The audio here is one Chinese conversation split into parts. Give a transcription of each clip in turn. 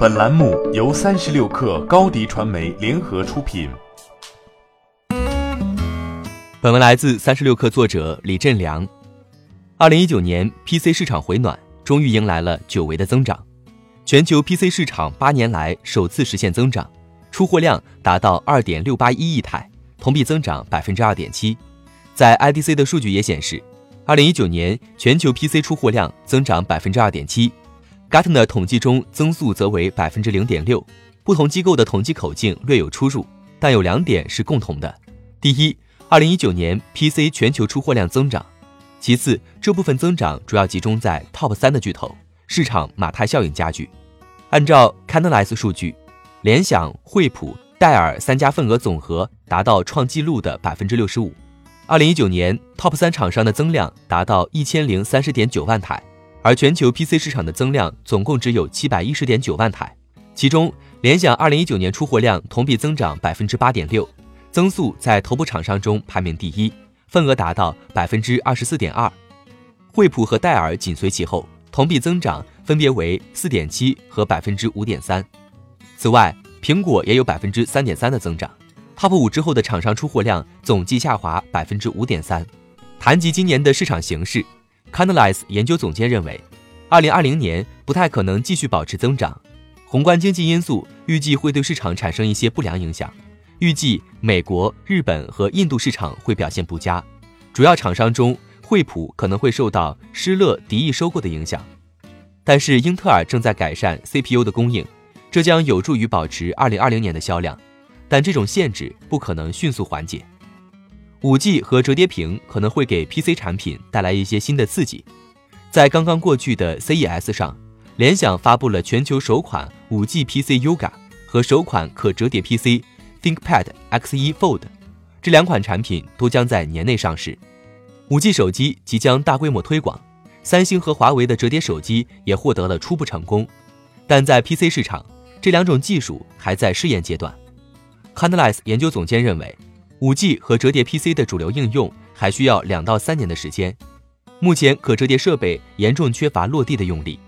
本栏目由三十六氪高低传媒联合出品。本文来自三十六氪作者李振良。二零一九年 PC 市场回暖，终于迎来了久违的增长。全球 PC 市场八年来首次实现增长，出货量达到二点六八一亿台，同比增长百分之二点七。在 IDC 的数据也显示，二零一九年全球 PC 出货量增长百分之二点七。Gartner 统计中增速则为百分之零点六。不同机构的统计口径略有出入，但有两点是共同的：第一，二零一九年 PC 全球出货量增长；其次，这部分增长主要集中在 Top 三的巨头，市场马太效应加剧。按照 Canalys 数据，联想、惠普、戴尔三家份额总和达到创纪录的百分之六十五。二零一九年，Top 三厂商的增量达到一千零三十点九万台，而全球 PC 市场的增量总共只有七百一十点九万台。其中，联想二零一九年出货量同比增长百分之八点六，增速在头部厂商中排名第一，份额达到百分之二十四点二。惠普和戴尔紧随其后，同比增长分别为四点七和百分之五点三。此外，苹果也有百分之三点三的增长。Top 五之后的厂商出货量总计下滑百分之五点三。谈及今年的市场形势，Canalys 研究总监认为，二零二零年不太可能继续保持增长。宏观经济因素预计会对市场产生一些不良影响。预计美国、日本和印度市场会表现不佳。主要厂商中，惠普可能会受到施乐敌意收购的影响。但是英特尔正在改善 CPU 的供应，这将有助于保持二零二零年的销量。但这种限制不可能迅速缓解。五 G 和折叠屏可能会给 PC 产品带来一些新的刺激。在刚刚过去的 CES 上，联想发布了全球首款五 G PC Yoga 和首款可折叠 PC ThinkPad X1 Fold，这两款产品都将在年内上市。五 G 手机即将大规模推广，三星和华为的折叠手机也获得了初步成功，但在 PC 市场，这两种技术还在试验阶段。Canalys 研究总监认为，5G 和折叠 PC 的主流应用还需要两到三年的时间。目前可折叠设备严重缺乏落地的用力，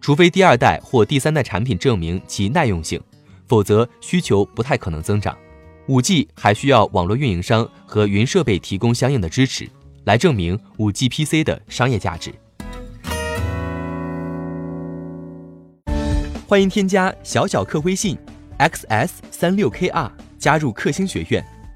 除非第二代或第三代产品证明其耐用性，否则需求不太可能增长。5G 还需要网络运营商和云设备提供相应的支持，来证明 5G PC 的商业价值。欢迎添加小小客微信。xs 三六 kr 加入克星学院，